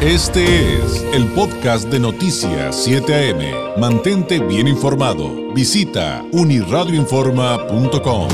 Este es el podcast de Noticias 7 AM. Mantente bien informado. Visita uniradioinforma.com.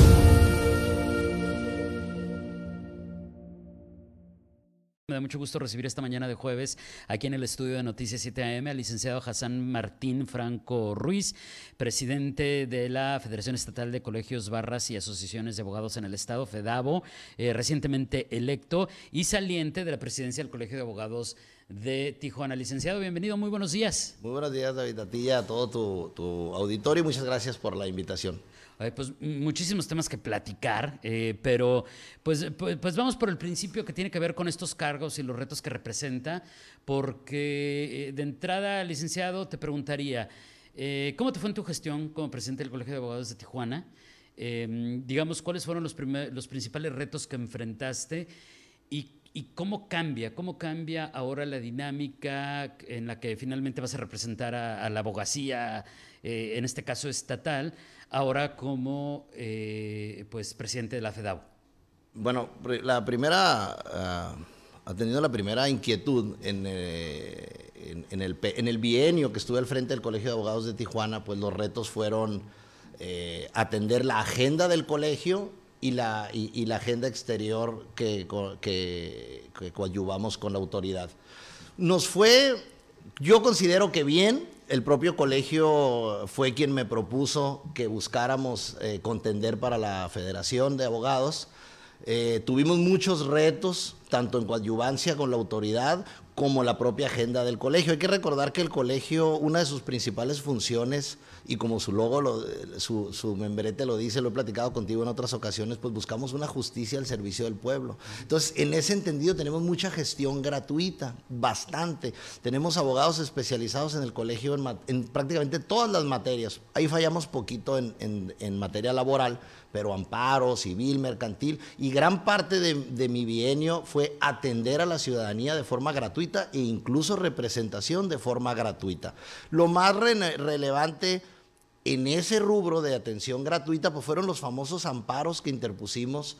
Me da mucho gusto recibir esta mañana de jueves aquí en el estudio de Noticias 7 AM al licenciado Hassan Martín Franco Ruiz, presidente de la Federación Estatal de Colegios, Barras y Asociaciones de Abogados en el Estado, FEDABO, eh, recientemente electo y saliente de la presidencia del Colegio de Abogados de Tijuana. Licenciado, bienvenido, muy buenos días. Muy buenos días, David, a ti y a todo tu, tu auditorio y muchas gracias por la invitación. Pues muchísimos temas que platicar, eh, pero pues, pues, pues, vamos por el principio que tiene que ver con estos cargos y los retos que representa, porque eh, de entrada, licenciado, te preguntaría, eh, ¿cómo te fue en tu gestión como presidente del Colegio de Abogados de Tijuana? Em, digamos, ¿cuáles fueron los, los principales retos que enfrentaste y, y cómo cambia, cómo cambia ahora la dinámica en la que finalmente vas a representar a, la abogacía, en este caso estatal? ahora como eh, pues, presidente de la FEDAW? Bueno, la primera, uh, ha la primera inquietud en, eh, en, el, en, el, bienio que estuve al frente del Colegio de Abogados de Tijuana, pues los retos fueron eh, atender la agenda del colegio y la, agenda exterior que coadyuvamos con la autoridad. Nos fue, yo considero que bien, el propio colegio fue quien me propuso que buscáramos eh, contender para la Federación de Abogados. Eh, tuvimos muchos retos, tanto en coadyuvancia con la autoridad como la propia agenda del colegio. Hay que recordar que el colegio, una de sus principales funciones, y como su logo, su, su, membrete lo dice, lo he platicado contigo en otras ocasiones, pues buscamos una justicia al servicio del pueblo. Entonces, en ese entendido tenemos mucha gestión gratuita, bastante. Tenemos abogados especializados en el colegio en, prácticamente todas las materias. Ahí fallamos poquito en, en, materia laboral, pero amparo, civil, mercantil, y gran parte de, de mi bienio fue atender a la ciudadanía de forma gratuita e incluso representación de forma gratuita. Lo más relevante en ese rubro de atención gratuita pues fueron los famosos amparos que interpusimos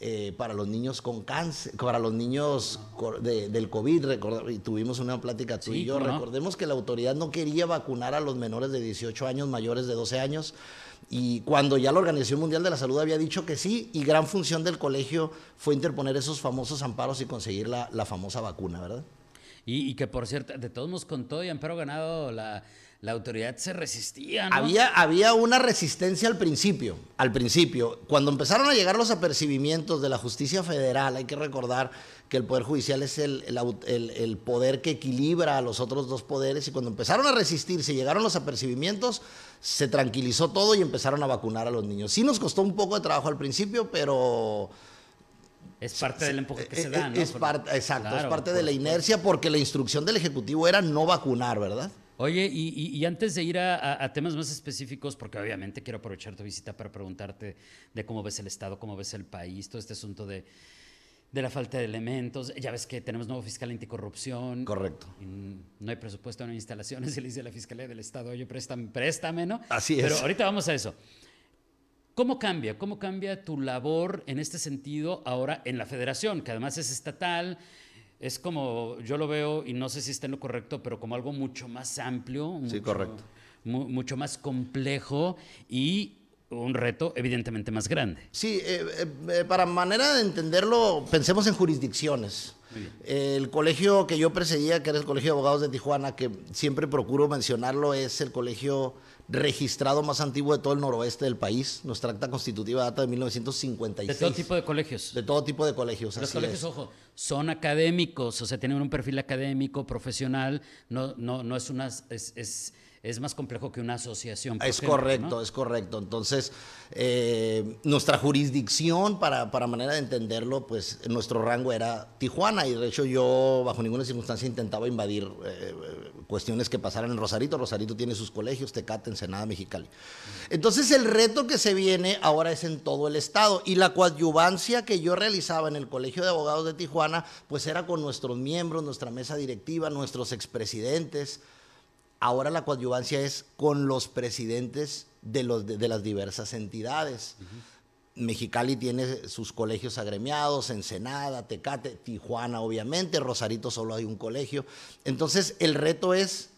eh, para los niños con cáncer, para los niños del COVID, y tuvimos una plática tú y yo, recordemos que la autoridad no quería vacunar a los menores de 18 años, mayores de 12 años, y cuando ya la Organización Mundial de la Salud había dicho que sí, y gran función del colegio fue interponer esos famosos amparos y conseguir la, la famosa vacuna, ¿verdad? Y, que por cierto, de todos modos, con todo y amparo ganado, la, la autoridad se resistía. ¿no? Había, había una resistencia al principio, al principio. Cuando empezaron a llegar los apercibimientos de la justicia federal, hay que recordar que el Poder Judicial es el, el, el, poder que equilibra a los otros dos poderes y cuando empezaron a resistirse, llegaron los apercibimientos, se tranquilizó todo y empezaron a vacunar a los niños. Sí nos costó un poco de trabajo al principio, pero es parte del empuje que se da, ¿no? Es parte, exacto, es parte de la inercia porque la instrucción del Ejecutivo era no vacunar, ¿verdad? Oye, y, antes de ir a, temas más específicos, porque obviamente quiero aprovechar tu visita para preguntarte de cómo ves el Estado, cómo ves el país, todo este asunto de, la falta de elementos. Ya ves que tenemos nuevo fiscal anticorrupción. Correcto. no hay presupuesto, no hay instalaciones, se le dice a la Fiscalía del Estado, oye, préstame, préstame, ¿no? Así es. Pero ahorita vamos a eso. ¿Cómo cambia? ¿Cómo cambia tu labor en este sentido ahora en la federación, que además es estatal? Es como, yo lo veo, y no sé si está en lo correcto, pero como algo mucho más amplio. Sí, correcto. mucho más complejo y un reto evidentemente más grande. Sí, eh, eh, para manera de entenderlo, pensemos en jurisdicciones. El colegio que yo precedía, que era el Colegio de Abogados de Tijuana, que siempre procuro mencionarlo, es el colegio registrado más antiguo de todo el noroeste del país. Nuestra acta constitutiva data de 1956. De todo tipo de colegios. De todo tipo de colegios. Los colegios, ojo, son académicos, o sea, tienen un perfil académico, profesional, no, no, no es una... es es más complejo que una asociación. Es correcto, es correcto. Entonces, eh, nuestra jurisdicción, para, para, manera de entenderlo, pues nuestro rango era Tijuana y de hecho yo bajo ninguna circunstancia intentaba invadir eh, cuestiones que pasaran en Rosarito. Rosarito tiene sus colegios, Tecate, Ensenada, Mexicali. Entonces el reto que se viene ahora es en todo el estado y la coadyuvancia que yo realizaba en el Colegio de Abogados de Tijuana, pues era con nuestros miembros, nuestra mesa directiva, nuestros expresidentes, Ahora la coadyuvancia es con los presidentes de, los, de, las diversas entidades. Mexicali tiene sus colegios agremiados, Ensenada, Tecate, Tijuana, obviamente, Rosarito solo hay un colegio. Entonces, el reto es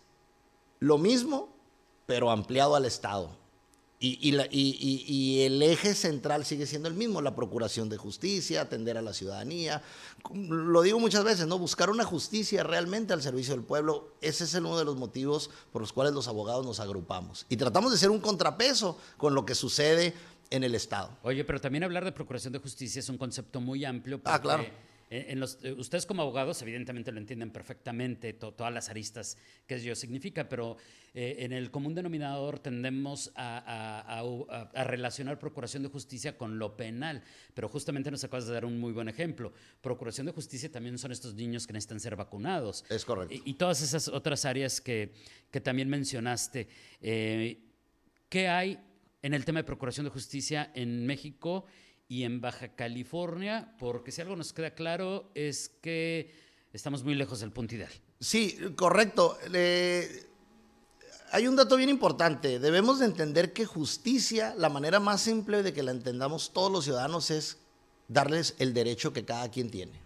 lo mismo, pero ampliado al Estado. Y, y, el eje central sigue siendo el mismo, la procuración de justicia, atender a la ciudadanía. Lo digo muchas veces, ¿no? Buscar una justicia realmente al servicio del pueblo. Ese es uno de los motivos por los cuales los abogados nos agrupamos. Y tratamos de ser un contrapeso con lo que sucede en el Estado. Oye, pero también hablar de procuración de justicia es un concepto muy amplio. ah, claro. En los, eh, ustedes como abogados evidentemente lo entienden perfectamente, todas las aristas que ello significa, pero eh, en el común denominador tendemos a, a, relacionar procuración de justicia con lo penal, pero justamente nos acabas de dar un muy buen ejemplo. Procuración de justicia también son estos niños que necesitan ser vacunados. Es correcto. Y, todas esas otras áreas que, que también mencionaste. Eh, ¿Qué hay en el tema de procuración de justicia en México y en Baja California, porque si algo nos queda claro es que estamos muy lejos del punto ideal. Sí, correcto. hay un dato bien importante. Debemos de entender que justicia, la manera más simple de que la entendamos todos los ciudadanos es darles el derecho que cada quien tiene.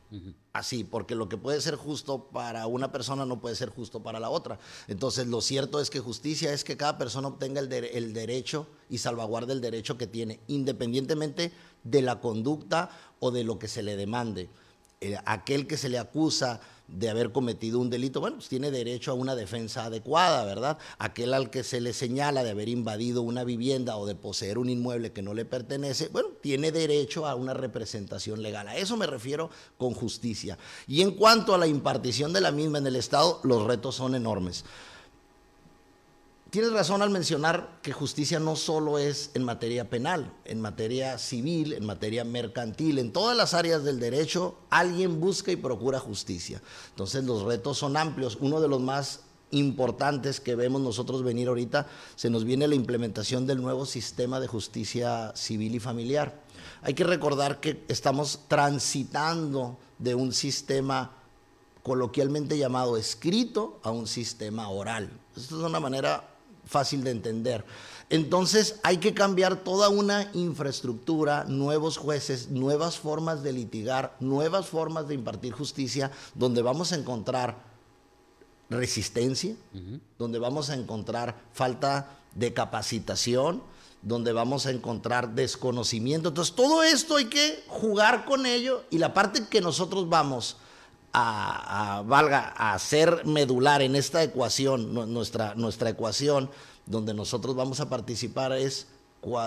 Así, porque lo que puede ser justo para una persona no puede ser justo para la otra. Entonces, lo cierto es que justicia es que cada persona obtenga el, derecho y salvaguarde el derecho que tiene, independientemente de la conducta o de lo que se le demande. Eh, aquel que se le acusa de haber cometido un delito, bueno, pues tiene derecho a una defensa adecuada, ¿verdad? Aquel al que se le señala de haber invadido una vivienda o de poseer un inmueble que no le pertenece, bueno, tiene derecho a una representación legal. A eso me refiero con justicia. Y en cuanto a la impartición de la misma en el Estado, los retos son enormes. Tienes razón al mencionar que justicia no solo es en materia penal, en materia civil, en materia mercantil, en todas las áreas del derecho, alguien busca y procura justicia. Entonces los retos son amplios. Uno de los más importantes que vemos nosotros venir ahorita, se nos viene la implementación del nuevo sistema de justicia civil y familiar. Hay que recordar que estamos transitando de un sistema coloquialmente llamado escrito a un sistema oral. Esto es una manera fácil de entender. Entonces hay que cambiar toda una infraestructura, nuevos jueces, nuevas formas de litigar, nuevas formas de impartir justicia, donde vamos a encontrar resistencia, donde vamos a encontrar falta de capacitación, donde vamos a encontrar desconocimiento. Entonces todo esto hay que jugar con ello y la parte que nosotros vamos a, valga, a ser medular en esta ecuación, nuestra, nuestra ecuación, donde nosotros vamos a participar es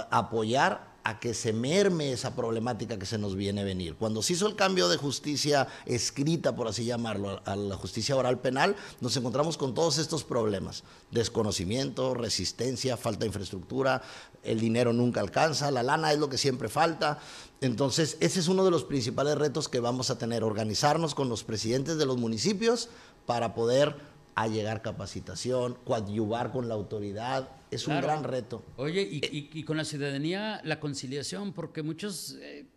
apoyar a que se merme esa problemática que se nos viene a venir. Cuando se hizo el cambio de justicia escrita, por así llamarlo, a la justicia oral penal, nos encontramos con todos estos problemas. Desconocimiento, resistencia, falta de infraestructura, el dinero nunca alcanza, la lana es lo que siempre falta. Entonces, ese es uno de los principales retos que vamos a tener, organizarnos con los presidentes de los municipios para poder allegar capacitación, coadyuvar con la autoridad, es un gran reto. Oye, y, con la ciudadanía, la conciliación, porque muchos, eh,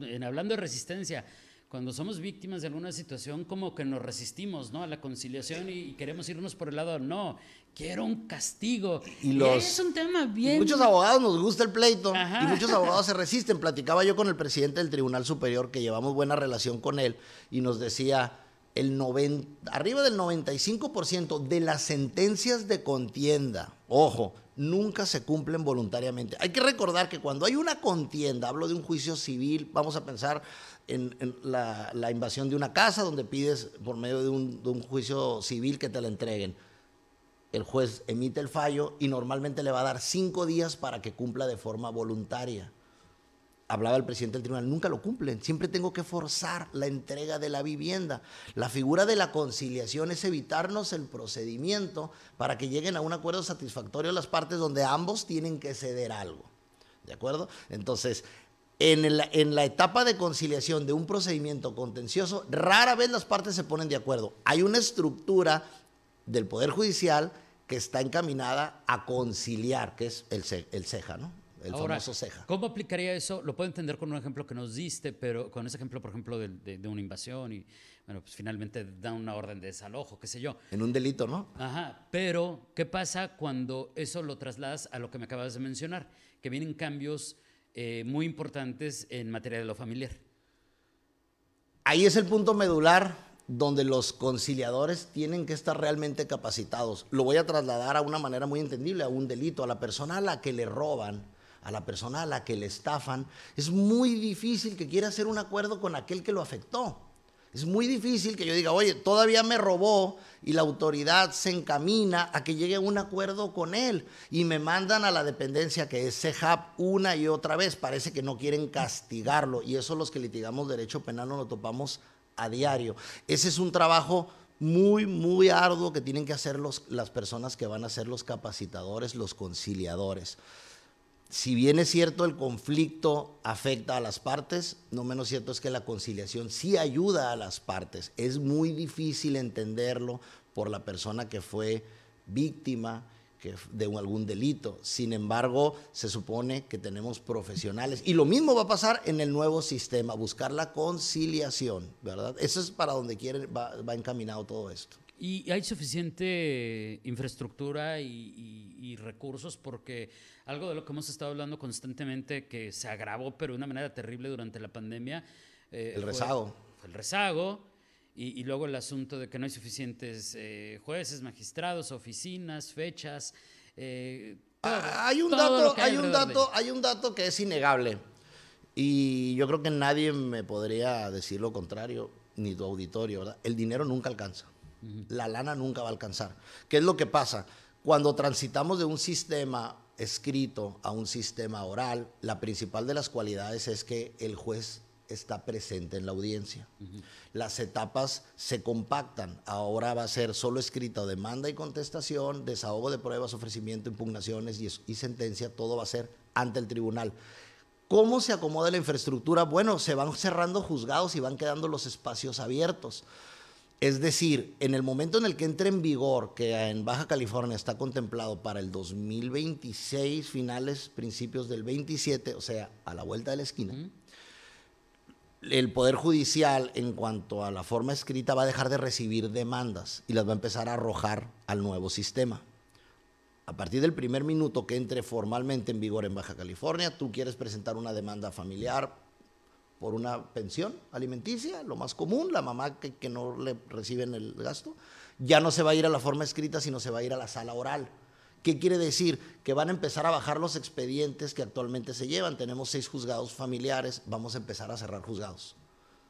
en hablando de resistencia, cuando somos víctimas de alguna situación, como que nos resistimos ¿no? a la conciliación y, queremos irnos por el lado, no, quiero un castigo. Y, los, es un tema bien... Muchos abogados nos gusta el pleito y muchos abogados se resisten. Platicaba yo con el presidente del Tribunal Superior, que llevamos buena relación con él, y nos decía el 90, arriba del 95% de las sentencias de contienda, ojo, nunca se cumplen voluntariamente. Hay que recordar que cuando hay una contienda, hablo de un juicio civil, vamos a pensar en, la, invasión de una casa donde pides por medio de un, de un juicio civil que te la entreguen. El juez emite el fallo y normalmente le va a dar cinco días para que cumpla de forma voluntaria hablaba el presidente del tribunal, nunca lo cumplen. Siempre tengo que forzar la entrega de la vivienda. La figura de la conciliación es evitarnos el procedimiento para que lleguen a un acuerdo satisfactorio las partes donde ambos tienen que ceder algo. ¿De acuerdo? Entonces, en, la etapa de conciliación de un procedimiento contencioso, rara vez las partes se ponen de acuerdo. Hay una estructura del Poder Judicial que está encaminada a conciliar, que es el, el CEJA, ¿no? El famoso ceja. ¿Cómo aplicaría eso? Lo puedo entender con un ejemplo que nos diste, pero con ese ejemplo, por ejemplo, de, una invasión y, bueno, pues finalmente da una orden de desalojo, qué sé yo. En un delito, ¿no? Ajá, pero ¿qué pasa cuando eso lo trasladas a lo que me acabas de mencionar? Que vienen cambios eh, muy importantes en materia de lo familiar. Ahí es el punto medular donde los conciliadores tienen que estar realmente capacitados. Lo voy a trasladar a una manera muy entendible, a un delito, a la persona a la que le roban, a la persona a la que le estafan. Es muy difícil que quiera hacer un acuerdo con aquel que lo afectó. Es muy difícil que yo diga, oye, todavía me robó y la autoridad se encamina a que llegue a un acuerdo con él y me mandan a la dependencia que es CEJAP una y otra vez. Parece que no quieren castigarlo y eso los que litigamos derecho penal no lo topamos a diario. Ese es un trabajo muy, muy arduo que tienen que hacer los, las personas que van a ser los capacitadores, los conciliadores si bien es cierto el conflicto afecta a las partes, no menos cierto es que la conciliación sí ayuda a las partes. Es muy difícil entenderlo por la persona que fue víctima de algún delito. Sin embargo, se supone que tenemos profesionales. Y lo mismo va a pasar en el nuevo sistema, buscar la conciliación, ¿verdad? Eso es para donde quiere, va encaminado todo esto. ¿Y hay suficiente infraestructura y, recursos? Porque algo de lo que hemos estado hablando constantemente, que se agravó, pero de una manera terrible durante la pandemia. Eh, el rezago. El rezago. Y, luego el asunto de que no hay suficientes eh, jueces, magistrados, oficinas, fechas. Eh, ah, hay un dato, hay, un dato, hay un dato que es innegable. Y yo creo que nadie me podría decir lo contrario, ni tu auditorio, ¿verdad? El dinero nunca alcanza la lana nunca va a alcanzar. ¿Qué es lo que pasa? Cuando transitamos de un sistema escrito a un sistema oral, la principal de las cualidades es que el juez está presente en la audiencia. Las etapas se compactan. Ahora va a ser solo escrita demanda y contestación, desahogo de pruebas, ofrecimiento, impugnaciones y, y sentencia. Todo va a ser ante el tribunal. ¿Cómo se acomoda la infraestructura? Bueno, se van cerrando juzgados y van quedando los espacios abiertos. Es decir, en el momento en el que entre en vigor, que en Baja California está contemplado para el 2026, finales, principios del 27, o sea, a la vuelta de la esquina, el Poder Judicial, en cuanto a la forma escrita, va a dejar de recibir demandas y las va a empezar a arrojar al nuevo sistema. A partir del primer minuto que entre formalmente en vigor en Baja California, tú quieres presentar una demanda familiar, por una pensión alimenticia, lo más común, la mamá que, no le reciben el gasto, ya no se va a ir a la forma escrita, sino se va a ir a la sala oral. ¿Qué quiere decir? Que van a empezar a bajar los expedientes que actualmente se llevan. Tenemos seis juzgados familiares, vamos a empezar a cerrar juzgados.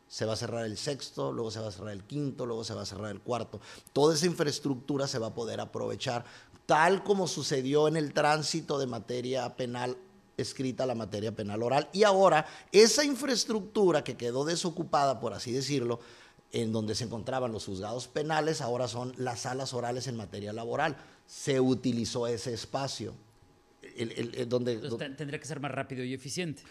Se va a cerrar el sexto, luego se va a cerrar el quinto, luego se va a cerrar el cuarto. Toda esa infraestructura se va a poder aprovechar, tal como sucedió en el tránsito de materia penal escrita la materia penal oral. Y ahora esa infraestructura que quedó desocupada, por así decirlo, en donde se encontraban los juzgados penales, ahora son las salas orales en materia laboral. Se utilizó ese espacio. donde, tendría que ser más rápido y eficiente.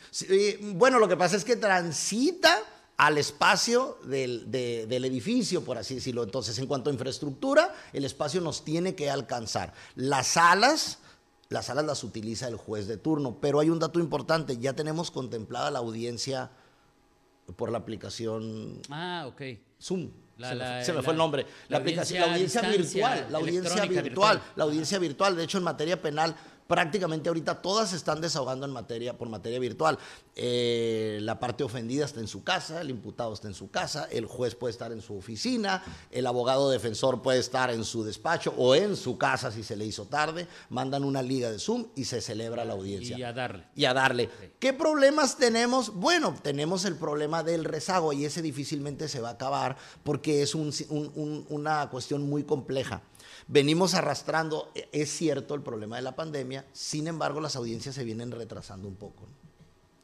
bueno, lo que pasa es que transita al espacio del, del, edificio, por así decirlo. Entonces, en cuanto a infraestructura, el espacio nos tiene que alcanzar. Las salas las salas las utiliza el juez de turno, pero hay un dato importante, ya tenemos contemplada la audiencia por la aplicación ah, Zoom. se, me, fue el nombre. La, aplicación, la audiencia virtual, la audiencia virtual, la audiencia virtual. De hecho, en materia penal prácticamente ahorita todas se están desahogando en materia, por materia virtual. Eh, la parte ofendida está en su casa, el imputado está en su casa, el juez puede estar en su oficina, el abogado defensor puede estar en su despacho o en su casa si se le hizo tarde, mandan una liga de Zoom y se celebra la audiencia. Y a darle. Y a darle. ¿Qué problemas tenemos? Bueno, tenemos el problema del rezago y ese difícilmente se va a acabar porque es una cuestión muy compleja. Venimos arrastrando, e, es cierto, el problema de la pandemia, sin embargo las audiencias se vienen retrasando un poco.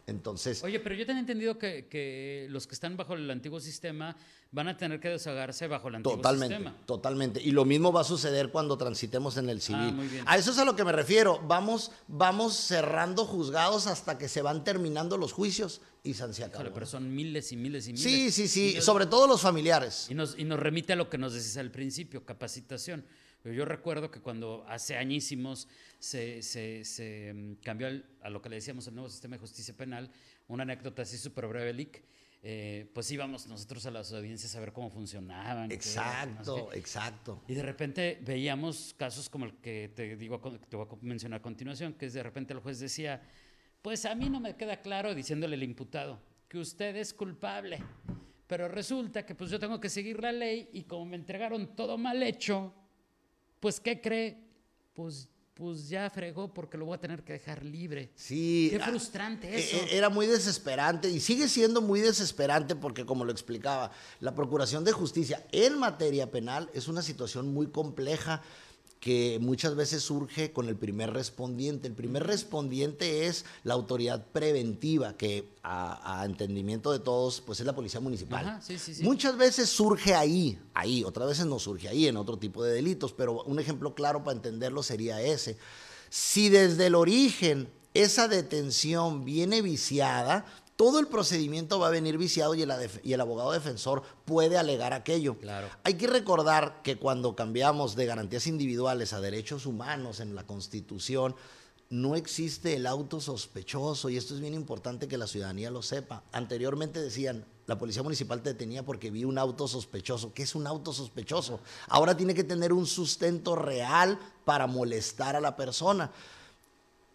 Entonces. Oye, pero yo tengo entendido que, los que están bajo el antiguo sistema van a tener que deshagarse bajo el antiguo totalmente, sistema. Totalmente. Y lo mismo va a suceder cuando transitemos en el ah, civil. A eso es a lo que me refiero. Vamos, vamos cerrando juzgados hasta que se van terminando los juicios y se acabó. pero son miles y miles y miles. Sí, sí, sí. Sobre todo los familiares. Y nos, y nos remite a lo que nos decís al principio, capacitación. Pero yo recuerdo que cuando hace añísimos se, se, mm, cambió a lo que le decíamos el nuevo sistema de justicia penal, una anécdota así súper breve, Lick, eh, pues íbamos nosotros a las audiencias a ver cómo funcionaban. Exacto, exacto. Y de repente veíamos casos como el que te digo, te voy a mencionar a continuación, que es de repente el juez decía, pues a mí no me queda claro, diciéndole el imputado, que usted es culpable. Pero resulta que pues yo tengo que seguir la ley y como me entregaron todo mal hecho, pues ¿qué cree? Pues pues ya fregó porque lo voy a tener que dejar libre. Sí. Qué frustrante ah, eso. Era muy desesperante y sigue siendo muy desesperante porque, como lo explicaba, la Procuración de Justicia en materia penal es una situación muy compleja que muchas veces surge con el primer respondiente. El primer respondiente es la autoridad preventiva, que a, entendimiento de todos, pues es la policía municipal. Muchas veces surge ahí, ahí, otras veces no surge ahí en otro tipo de delitos, pero un ejemplo claro para entenderlo sería ese. Si desde el origen esa detención viene viciada, todo el procedimiento va a venir viciado y el, abogado defensor puede alegar aquello. Claro. Hay que recordar que cuando cambiamos de garantías individuales a derechos humanos en la Constitución, no existe el auto sospechoso y esto es bien importante que la ciudadanía lo sepa. Anteriormente decían, la policía municipal te detenía porque vi un auto sospechoso. ¿Qué es un auto sospechoso? Ahora tiene que tener un sustento real para molestar a la persona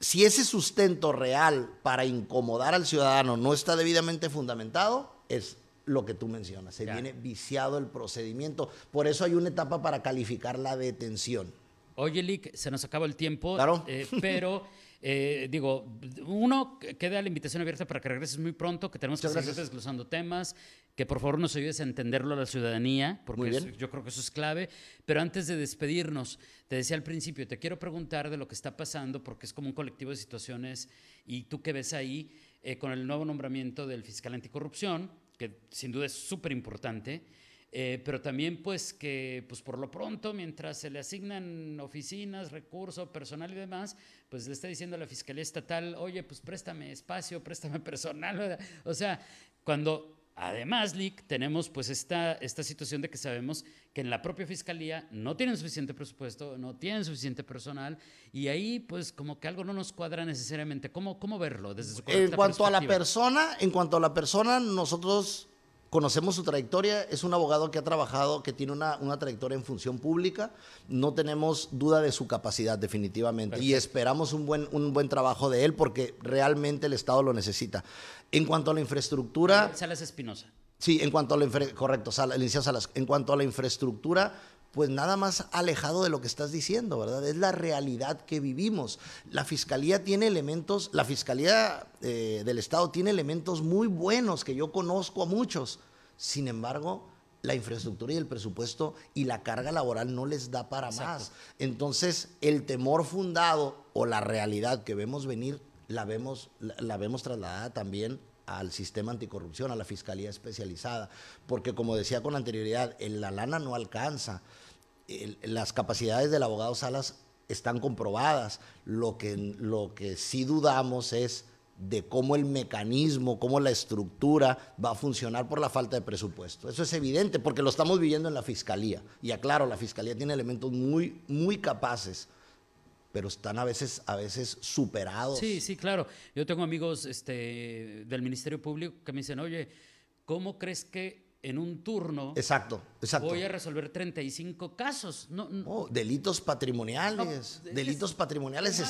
si ese sustento real para incomodar al ciudadano no está debidamente fundamentado, es lo que tú mencionas. Se viene viciado el procedimiento. Por eso hay una etapa para calificar la detención. Oye, Lick, se nos acaba el tiempo. Claro. Eh, pero eh, digo, uno, queda la invitación abierta para que regreses muy pronto, que tenemos que seguir desglosando temas, que por favor nos ayudes a entenderlo a la ciudadanía, porque yo creo que eso es clave. Pero antes de despedirnos, te decía al principio, te quiero preguntar de lo que está pasando, porque es como un colectivo de situaciones, y tú que ves ahí eh, con el nuevo nombramiento del fiscal anticorrupción, que sin duda es súper importante. Eh, pero también pues que pues por lo pronto mientras se le asignan oficinas, recursos, personal y demás, pues le está diciendo a la Fiscalía Estatal, oye, pues préstame espacio, préstame personal. O sea, cuando Además, Lick, tenemos pues esta, esta situación de que sabemos que en la propia fiscalía no tienen suficiente presupuesto, no tienen suficiente personal y ahí pues como que algo no nos cuadra necesariamente. ¿Cómo, cómo verlo desde su En cuanto a la persona, en cuanto a la persona, nosotros conocemos su trayectoria, es un abogado que ha trabajado, que tiene una, trayectoria en función pública, no tenemos duda de su capacidad definitivamente y esperamos un buen, un buen trabajo de él porque realmente el Estado lo necesita. En cuanto a la infraestructura... Salas Espinosa. Sí, en cuanto a la correcto, Salas, en cuanto a la infraestructura, pues nada más alejado de lo que estás diciendo, ¿verdad? Es la realidad que vivimos. La Fiscalía tiene elementos, la Fiscalía eh, del Estado tiene elementos muy buenos que yo conozco a muchos. Sin embargo, la infraestructura y el presupuesto y la carga laboral no les da para más. Entonces, el temor fundado o la realidad que vemos venir, la vemos, la vemos trasladada también al sistema anticorrupción, a la fiscalía especializada, porque como decía con anterioridad, la lana no alcanza, las capacidades del abogado Salas están comprobadas, lo que, lo que sí dudamos es de cómo el mecanismo, cómo la estructura va a funcionar por la falta de presupuesto. Eso es evidente porque lo estamos viviendo en la fiscalía. Y aclaro, la fiscalía tiene elementos muy, muy capaces pero están a veces, a veces superados. Sí, sí, claro. Yo tengo amigos este, del Ministerio Público que me dicen, oye, ¿cómo crees que en un turno. Exacto, exacto. Voy a resolver 35 casos. No, oh, delitos patrimoniales. delitos patrimoniales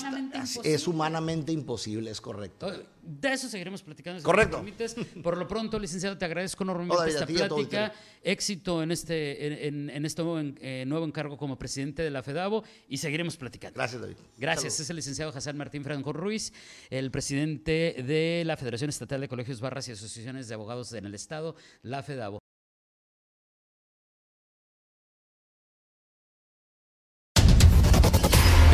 es humanamente, imposible, es correcto. De eso seguiremos platicando. correcto. Por lo pronto, licenciado, te agradezco enormemente esta plática. Éxito en este, en, este eh, nuevo, encargo como presidente de la FEDAVO y seguiremos platicando. Gracias, David. Gracias. Es el licenciado Hassan Martín Franco Ruiz, el presidente de la Federación Estatal de Colegios, Barras y Asociaciones de Abogados en el Estado, la FEDAVO.